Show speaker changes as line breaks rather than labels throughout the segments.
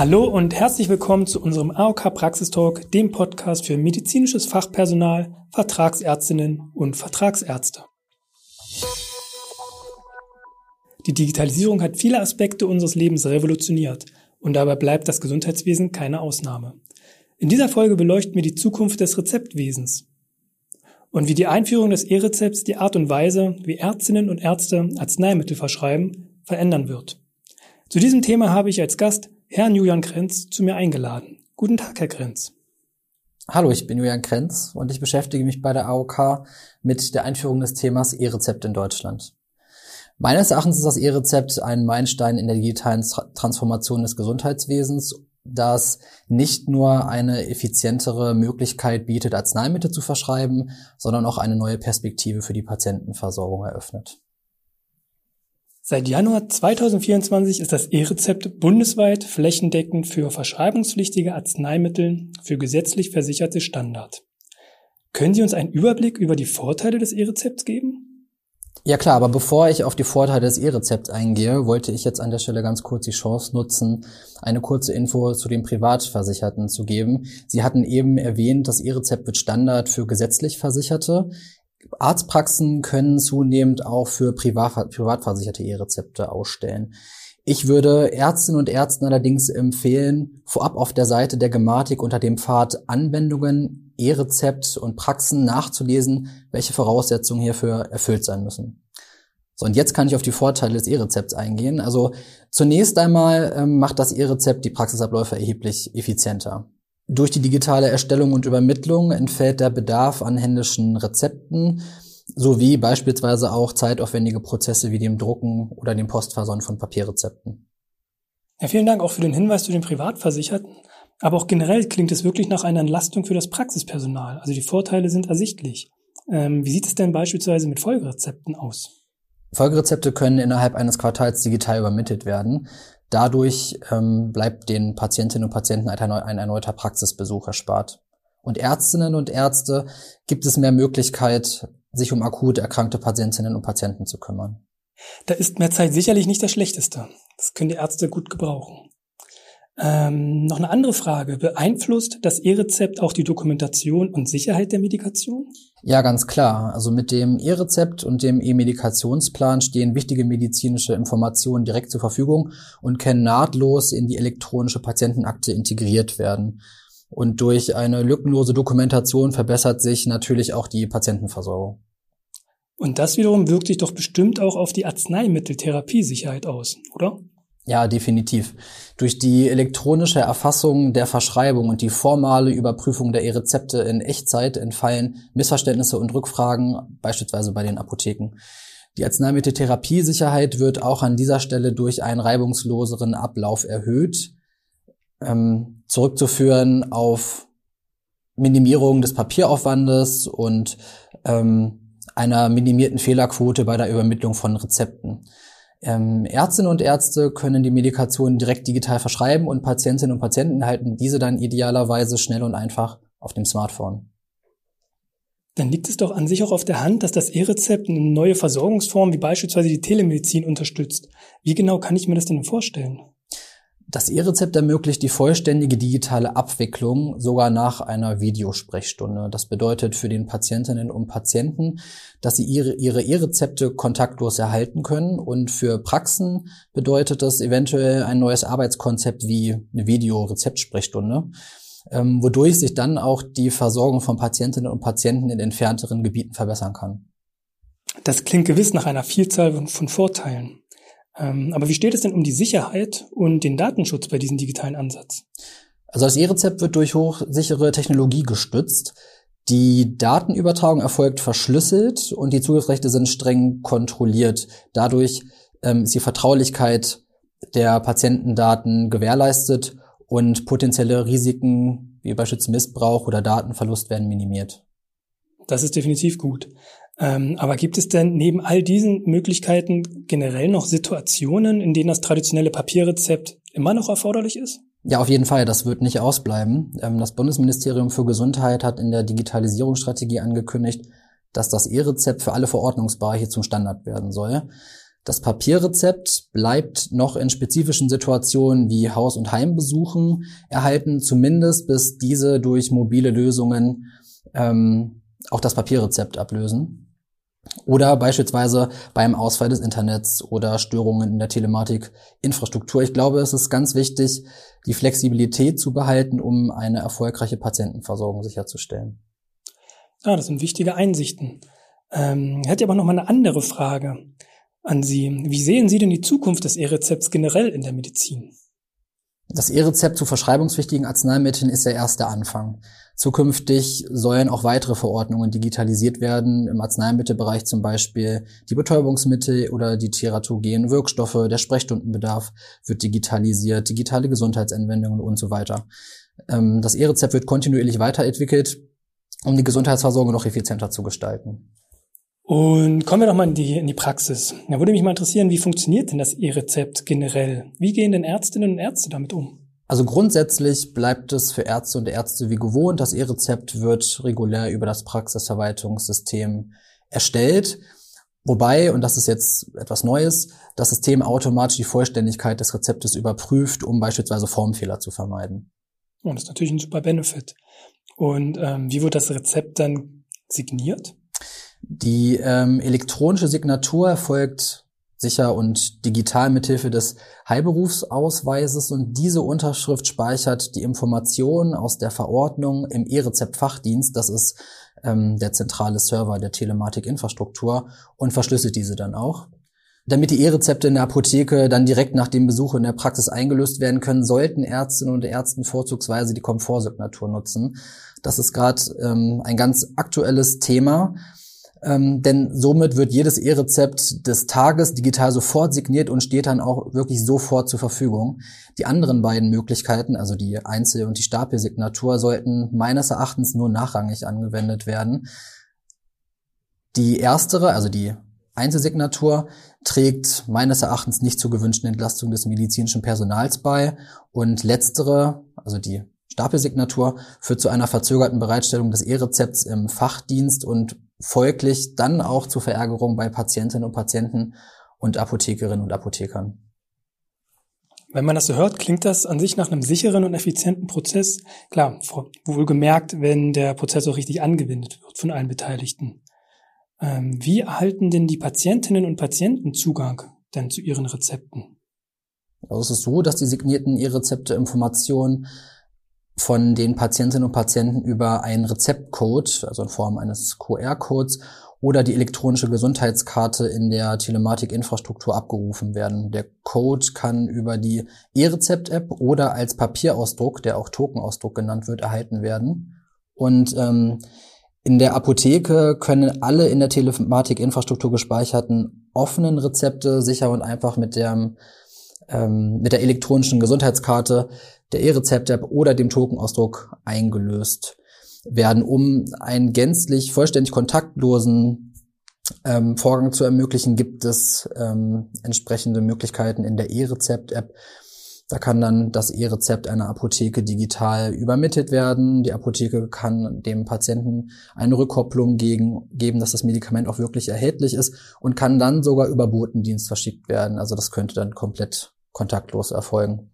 Hallo und herzlich willkommen zu unserem AOK Praxistalk, dem Podcast für medizinisches Fachpersonal, Vertragsärztinnen und Vertragsärzte. Die Digitalisierung hat viele Aspekte unseres Lebens revolutioniert und dabei bleibt das Gesundheitswesen keine Ausnahme. In dieser Folge beleuchten wir die Zukunft des Rezeptwesens und wie die Einführung des E-Rezepts die Art und Weise, wie Ärztinnen und Ärzte Arzneimittel verschreiben, verändern wird. Zu diesem Thema habe ich als Gast Herrn Julian Krenz zu mir eingeladen. Guten Tag, Herr Krenz.
Hallo, ich bin Julian Krenz und ich beschäftige mich bei der AOK mit der Einführung des Themas E-Rezept in Deutschland. Meines Erachtens ist das E-Rezept ein Meilenstein in der digitalen Transformation des Gesundheitswesens, das nicht nur eine effizientere Möglichkeit bietet, Arzneimittel zu verschreiben, sondern auch eine neue Perspektive für die Patientenversorgung eröffnet.
Seit Januar 2024 ist das E-Rezept bundesweit flächendeckend für verschreibungspflichtige Arzneimittel für gesetzlich versicherte Standard. Können Sie uns einen Überblick über die Vorteile des E-Rezepts geben?
Ja klar, aber bevor ich auf die Vorteile des E-Rezepts eingehe, wollte ich jetzt an der Stelle ganz kurz die Chance nutzen, eine kurze Info zu den Privatversicherten zu geben. Sie hatten eben erwähnt, das E-Rezept wird Standard für gesetzlich Versicherte. Arztpraxen können zunehmend auch für Privat, Privatversicherte E-Rezepte ausstellen. Ich würde Ärztinnen und Ärzten allerdings empfehlen, vorab auf der Seite der Gematik unter dem Pfad Anwendungen, E-Rezept und Praxen nachzulesen, welche Voraussetzungen hierfür erfüllt sein müssen. So, und jetzt kann ich auf die Vorteile des E-Rezepts eingehen. Also zunächst einmal ähm, macht das E-Rezept die Praxisabläufe erheblich effizienter. Durch die digitale Erstellung und Übermittlung entfällt der Bedarf an händischen Rezepten sowie beispielsweise auch zeitaufwendige Prozesse wie dem Drucken oder dem Postversand von Papierrezepten.
Ja, vielen Dank auch für den Hinweis zu den Privatversicherten. Aber auch generell klingt es wirklich nach einer Entlastung für das Praxispersonal. Also die Vorteile sind ersichtlich. Ähm, wie sieht es denn beispielsweise mit Folgerezepten aus?
Folgerezepte können innerhalb eines Quartals digital übermittelt werden. Dadurch ähm, bleibt den Patientinnen und Patienten ein erneuter Praxisbesuch erspart. Und Ärztinnen und Ärzte gibt es mehr Möglichkeit, sich um akut erkrankte Patientinnen und Patienten zu kümmern.
Da ist mehr Zeit sicherlich nicht das Schlechteste. Das können die Ärzte gut gebrauchen. Ähm, noch eine andere Frage. Beeinflusst das E-Rezept auch die Dokumentation und Sicherheit der Medikation?
Ja, ganz klar. Also mit dem E-Rezept und dem E-Medikationsplan stehen wichtige medizinische Informationen direkt zur Verfügung und können nahtlos in die elektronische Patientenakte integriert werden. Und durch eine lückenlose Dokumentation verbessert sich natürlich auch die Patientenversorgung.
Und das wiederum wirkt sich doch bestimmt auch auf die Arzneimitteltherapiesicherheit aus, oder?
Ja, definitiv. Durch die elektronische Erfassung der Verschreibung und die formale Überprüfung der E-Rezepte in Echtzeit entfallen Missverständnisse und Rückfragen, beispielsweise bei den Apotheken. Die Arzneimitteltherapiesicherheit wird auch an dieser Stelle durch einen reibungsloseren Ablauf erhöht, ähm, zurückzuführen auf Minimierung des Papieraufwandes und ähm, einer minimierten Fehlerquote bei der Übermittlung von Rezepten. Ähm, Ärztinnen und Ärzte können die Medikation direkt digital verschreiben und Patientinnen und Patienten erhalten diese dann idealerweise schnell und einfach auf dem Smartphone.
Dann liegt es doch an sich auch auf der Hand, dass das E-Rezept eine neue Versorgungsform wie beispielsweise die Telemedizin unterstützt. Wie genau kann ich mir das denn vorstellen?
Das E-Rezept ermöglicht die vollständige digitale Abwicklung sogar nach einer Videosprechstunde. Das bedeutet für den Patientinnen und Patienten, dass sie ihre ihre E-Rezepte kontaktlos erhalten können und für Praxen bedeutet das eventuell ein neues Arbeitskonzept wie eine Videorezeptsprechstunde, ähm, wodurch sich dann auch die Versorgung von Patientinnen und Patienten in entfernteren Gebieten verbessern kann.
Das klingt gewiss nach einer Vielzahl von Vorteilen. Ähm, aber wie steht es denn um die Sicherheit und den Datenschutz bei diesem digitalen Ansatz?
Also das E-Rezept wird durch hochsichere Technologie gestützt. Die Datenübertragung erfolgt verschlüsselt und die Zugriffsrechte sind streng kontrolliert. Dadurch ähm, ist die Vertraulichkeit der Patientendaten gewährleistet und potenzielle Risiken wie beispielsweise Missbrauch oder Datenverlust werden minimiert.
Das ist definitiv gut. Ähm, aber gibt es denn neben all diesen Möglichkeiten generell noch Situationen, in denen das traditionelle Papierrezept immer noch erforderlich ist?
Ja, auf jeden Fall. Das wird nicht ausbleiben. Ähm, das Bundesministerium für Gesundheit hat in der Digitalisierungsstrategie angekündigt, dass das E-Rezept für alle Verordnungsbereiche zum Standard werden soll. Das Papierrezept bleibt noch in spezifischen Situationen wie Haus- und Heimbesuchen erhalten, zumindest bis diese durch mobile Lösungen ähm, auch das Papierrezept ablösen. Oder beispielsweise beim Ausfall des Internets oder Störungen in der Telematikinfrastruktur. Ich glaube, es ist ganz wichtig, die Flexibilität zu behalten, um eine erfolgreiche Patientenversorgung sicherzustellen.
Ah, das sind wichtige Einsichten. Ähm, hätte aber noch mal eine andere Frage an Sie. Wie sehen Sie denn die Zukunft des E-Rezepts generell in der Medizin?
Das E-Rezept zu verschreibungspflichtigen Arzneimitteln ist der erste Anfang. Zukünftig sollen auch weitere Verordnungen digitalisiert werden, im Arzneimittelbereich zum Beispiel die Betäubungsmittel oder die teratogenen Wirkstoffe, der Sprechstundenbedarf wird digitalisiert, digitale Gesundheitsanwendungen und so weiter. Ähm, das E-Rezept wird kontinuierlich weiterentwickelt, um die Gesundheitsversorgung noch effizienter zu gestalten.
Und kommen wir doch mal in die, in die Praxis. Da würde mich mal interessieren, wie funktioniert denn das E-Rezept generell? Wie gehen denn Ärztinnen und Ärzte damit um?
Also grundsätzlich bleibt es für Ärzte und Ärzte wie gewohnt. Das E-Rezept wird regulär über das Praxisverwaltungssystem erstellt. Wobei, und das ist jetzt etwas Neues, das System automatisch die Vollständigkeit des Rezeptes überprüft, um beispielsweise Formfehler zu vermeiden.
Und das ist natürlich ein super Benefit. Und ähm, wie wird das Rezept dann signiert?
Die ähm, elektronische Signatur erfolgt sicher und digital mithilfe des Heilberufsausweises und diese Unterschrift speichert die Informationen aus der Verordnung im E-Rezept-Fachdienst, das ist ähm, der zentrale Server der Telematikinfrastruktur und verschlüsselt diese dann auch. Damit die E-Rezepte in der Apotheke dann direkt nach dem Besuch in der Praxis eingelöst werden können, sollten Ärztinnen und Ärzten vorzugsweise die Komfortsignatur nutzen. Das ist gerade ähm, ein ganz aktuelles Thema. Ähm, denn somit wird jedes E-Rezept des Tages digital sofort signiert und steht dann auch wirklich sofort zur Verfügung. Die anderen beiden Möglichkeiten, also die Einzel- und die Stapelsignatur, sollten meines Erachtens nur nachrangig angewendet werden. Die erstere, also die Einzelsignatur, trägt meines Erachtens nicht zur gewünschten Entlastung des medizinischen Personals bei und letztere, also die Stapelsignatur, führt zu einer verzögerten Bereitstellung des E-Rezepts im Fachdienst und folglich dann auch zu Verärgerung bei Patientinnen und Patienten und Apothekerinnen und Apothekern.
Wenn man das so hört, klingt das an sich nach einem sicheren und effizienten Prozess. Klar, wohlgemerkt, wenn der Prozess auch richtig angewendet wird von allen Beteiligten. Ähm, wie erhalten denn die Patientinnen und Patienten Zugang denn zu ihren Rezepten?
Also es ist so, dass die signierten E-Rezepte Informationen von den Patientinnen und Patienten über einen Rezeptcode, also in Form eines QR-Codes oder die elektronische Gesundheitskarte in der Telematikinfrastruktur abgerufen werden. Der Code kann über die E-Rezept-App oder als Papierausdruck, der auch Tokenausdruck genannt wird, erhalten werden. Und ähm, in der Apotheke können alle in der Telematikinfrastruktur gespeicherten offenen Rezepte sicher und einfach mit der, ähm, mit der elektronischen Gesundheitskarte der E-Rezept-App oder dem Tokenausdruck eingelöst werden, um einen gänzlich vollständig kontaktlosen ähm, Vorgang zu ermöglichen, gibt es ähm, entsprechende Möglichkeiten in der E-Rezept-App. Da kann dann das E-Rezept einer Apotheke digital übermittelt werden. Die Apotheke kann dem Patienten eine Rückkopplung gegen, geben, dass das Medikament auch wirklich erhältlich ist und kann dann sogar über Botendienst verschickt werden. Also das könnte dann komplett kontaktlos erfolgen.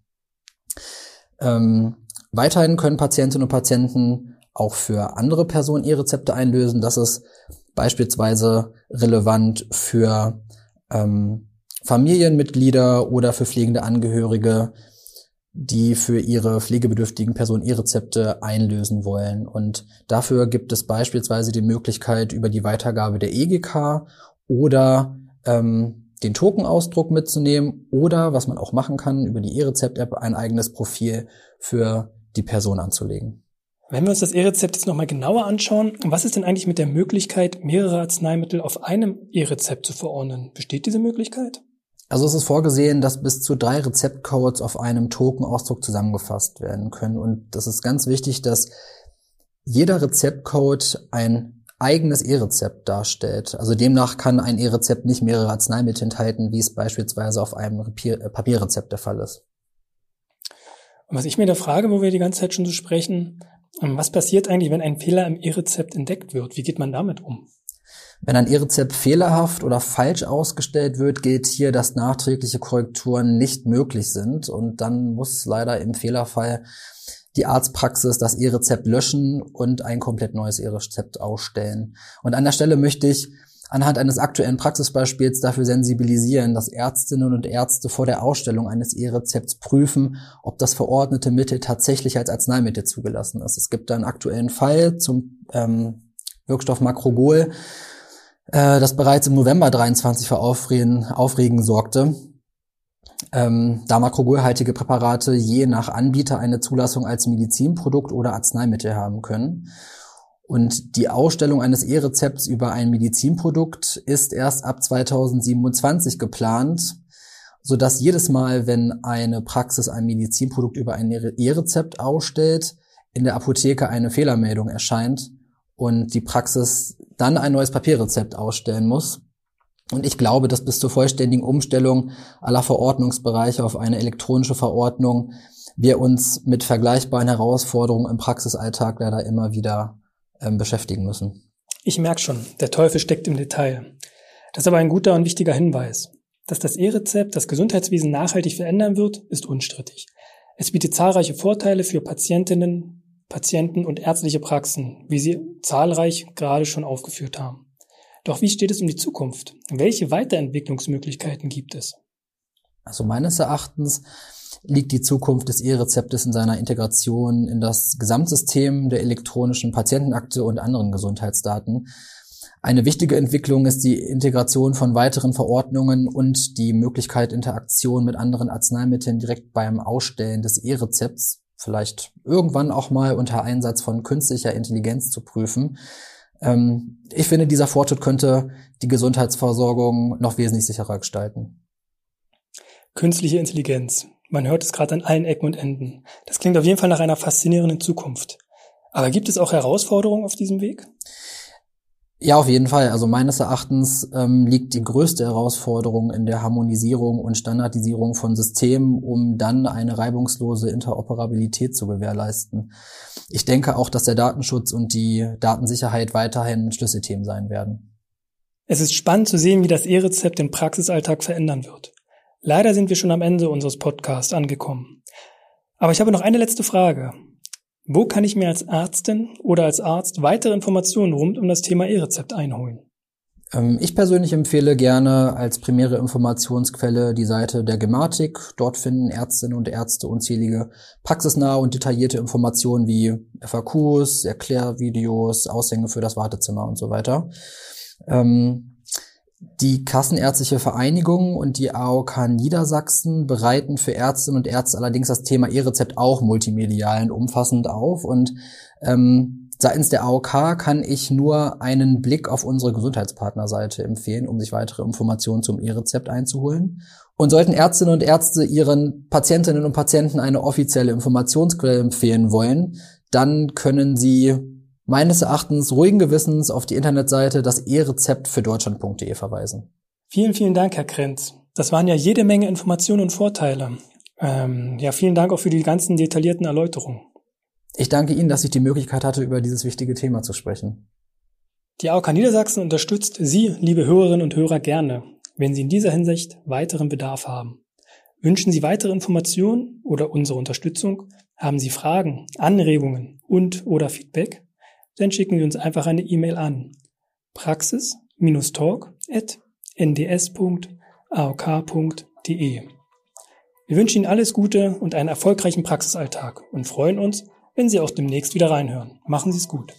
Ähm, weiterhin können Patientinnen und Patienten auch für andere Personen E-Rezepte einlösen. Das ist beispielsweise relevant für ähm, Familienmitglieder oder für pflegende Angehörige, die für ihre pflegebedürftigen Personen E-Rezepte einlösen wollen. Und dafür gibt es beispielsweise die Möglichkeit über die Weitergabe der EGK oder ähm, den Tokenausdruck mitzunehmen oder, was man auch machen kann, über die E-Rezept-App ein eigenes Profil für die Person anzulegen.
Wenn wir uns das E-Rezept jetzt nochmal genauer anschauen, was ist denn eigentlich mit der Möglichkeit, mehrere Arzneimittel auf einem E-Rezept zu verordnen? Besteht diese Möglichkeit?
Also es ist vorgesehen, dass bis zu drei Rezeptcodes auf einem Tokenausdruck zusammengefasst werden können. Und das ist ganz wichtig, dass jeder Rezeptcode ein eigenes E-Rezept darstellt. Also demnach kann ein E-Rezept nicht mehrere Arzneimittel enthalten, wie es beispielsweise auf einem äh, Papierrezept der Fall ist.
Und was ich mir da frage, wo wir die ganze Zeit schon so sprechen, ähm, was passiert eigentlich, wenn ein Fehler im E-Rezept entdeckt wird? Wie geht man damit um?
Wenn ein E-Rezept fehlerhaft oder falsch ausgestellt wird, gilt hier, dass nachträgliche Korrekturen nicht möglich sind und dann muss leider im Fehlerfall die Arztpraxis das E-Rezept löschen und ein komplett neues E-Rezept ausstellen. Und an der Stelle möchte ich anhand eines aktuellen Praxisbeispiels dafür sensibilisieren, dass Ärztinnen und Ärzte vor der Ausstellung eines E-Rezepts prüfen, ob das verordnete Mittel tatsächlich als Arzneimittel zugelassen ist. Es gibt da einen aktuellen Fall zum ähm, Wirkstoff Makrogol, äh, das bereits im November 23 für Aufregen, Aufregen sorgte. Ähm, da makrogolhaltige Präparate je nach Anbieter eine Zulassung als Medizinprodukt oder Arzneimittel haben können. Und die Ausstellung eines E-Rezepts über ein Medizinprodukt ist erst ab 2027 geplant, so dass jedes Mal, wenn eine Praxis ein Medizinprodukt über ein E-Rezept ausstellt, in der Apotheke eine Fehlermeldung erscheint und die Praxis dann ein neues Papierrezept ausstellen muss. Und ich glaube, dass bis zur vollständigen Umstellung aller Verordnungsbereiche auf eine elektronische Verordnung wir uns mit vergleichbaren Herausforderungen im Praxisalltag leider immer wieder ähm, beschäftigen müssen.
Ich merke schon, der Teufel steckt im Detail. Das ist aber ein guter und wichtiger Hinweis. Dass das E-Rezept das Gesundheitswesen nachhaltig verändern wird, ist unstrittig. Es bietet zahlreiche Vorteile für Patientinnen, Patienten und ärztliche Praxen, wie Sie zahlreich gerade schon aufgeführt haben. Doch wie steht es um die Zukunft? Welche Weiterentwicklungsmöglichkeiten gibt es?
Also meines Erachtens liegt die Zukunft des E-Rezeptes in seiner Integration in das Gesamtsystem der elektronischen Patientenakte und anderen Gesundheitsdaten. Eine wichtige Entwicklung ist die Integration von weiteren Verordnungen und die Möglichkeit Interaktion mit anderen Arzneimitteln direkt beim Ausstellen des E-Rezepts, vielleicht irgendwann auch mal unter Einsatz von künstlicher Intelligenz zu prüfen. Ähm, ich finde, dieser Fortschritt könnte die Gesundheitsversorgung noch wesentlich sicherer gestalten.
Künstliche Intelligenz. Man hört es gerade an allen Ecken und Enden. Das klingt auf jeden Fall nach einer faszinierenden Zukunft. Aber gibt es auch Herausforderungen auf diesem Weg?
Ja, auf jeden Fall. Also meines Erachtens ähm, liegt die größte Herausforderung in der Harmonisierung und Standardisierung von Systemen, um dann eine reibungslose Interoperabilität zu gewährleisten. Ich denke auch, dass der Datenschutz und die Datensicherheit weiterhin Schlüsselthemen sein werden.
Es ist spannend zu sehen, wie das E-Rezept den Praxisalltag verändern wird. Leider sind wir schon am Ende unseres Podcasts angekommen. Aber ich habe noch eine letzte Frage. Wo kann ich mir als Ärztin oder als Arzt weitere Informationen rund um das Thema E-Rezept einholen?
Ähm, ich persönlich empfehle gerne als primäre Informationsquelle die Seite der Gematik. Dort finden Ärztinnen und Ärzte unzählige praxisnahe und detaillierte Informationen wie FAQs, Erklärvideos, Aushänge für das Wartezimmer und so weiter. Ähm, die Kassenärztliche Vereinigung und die AOK Niedersachsen bereiten für Ärztinnen und Ärzte allerdings das Thema E-Rezept auch multimedial und umfassend auf. Und ähm, seitens der AOK kann ich nur einen Blick auf unsere Gesundheitspartnerseite empfehlen, um sich weitere Informationen zum E-Rezept einzuholen. Und sollten Ärztinnen und Ärzte ihren Patientinnen und Patienten eine offizielle Informationsquelle empfehlen wollen, dann können sie meines Erachtens ruhigen Gewissens auf die Internetseite das E-Rezept für Deutschland.de verweisen.
Vielen, vielen Dank, Herr Krenz. Das waren ja jede Menge Informationen und Vorteile. Ähm, ja, vielen Dank auch für die ganzen detaillierten Erläuterungen.
Ich danke Ihnen, dass ich die Möglichkeit hatte, über dieses wichtige Thema zu sprechen.
Die AOK Niedersachsen unterstützt Sie, liebe Hörerinnen und Hörer, gerne, wenn Sie in dieser Hinsicht weiteren Bedarf haben. Wünschen Sie weitere Informationen oder unsere Unterstützung? Haben Sie Fragen, Anregungen und oder Feedback? Dann schicken Sie uns einfach eine E-Mail an praxis-talk.nds.aok.de. Wir wünschen Ihnen alles Gute und einen erfolgreichen Praxisalltag und freuen uns, wenn Sie auch demnächst wieder reinhören. Machen Sie es gut.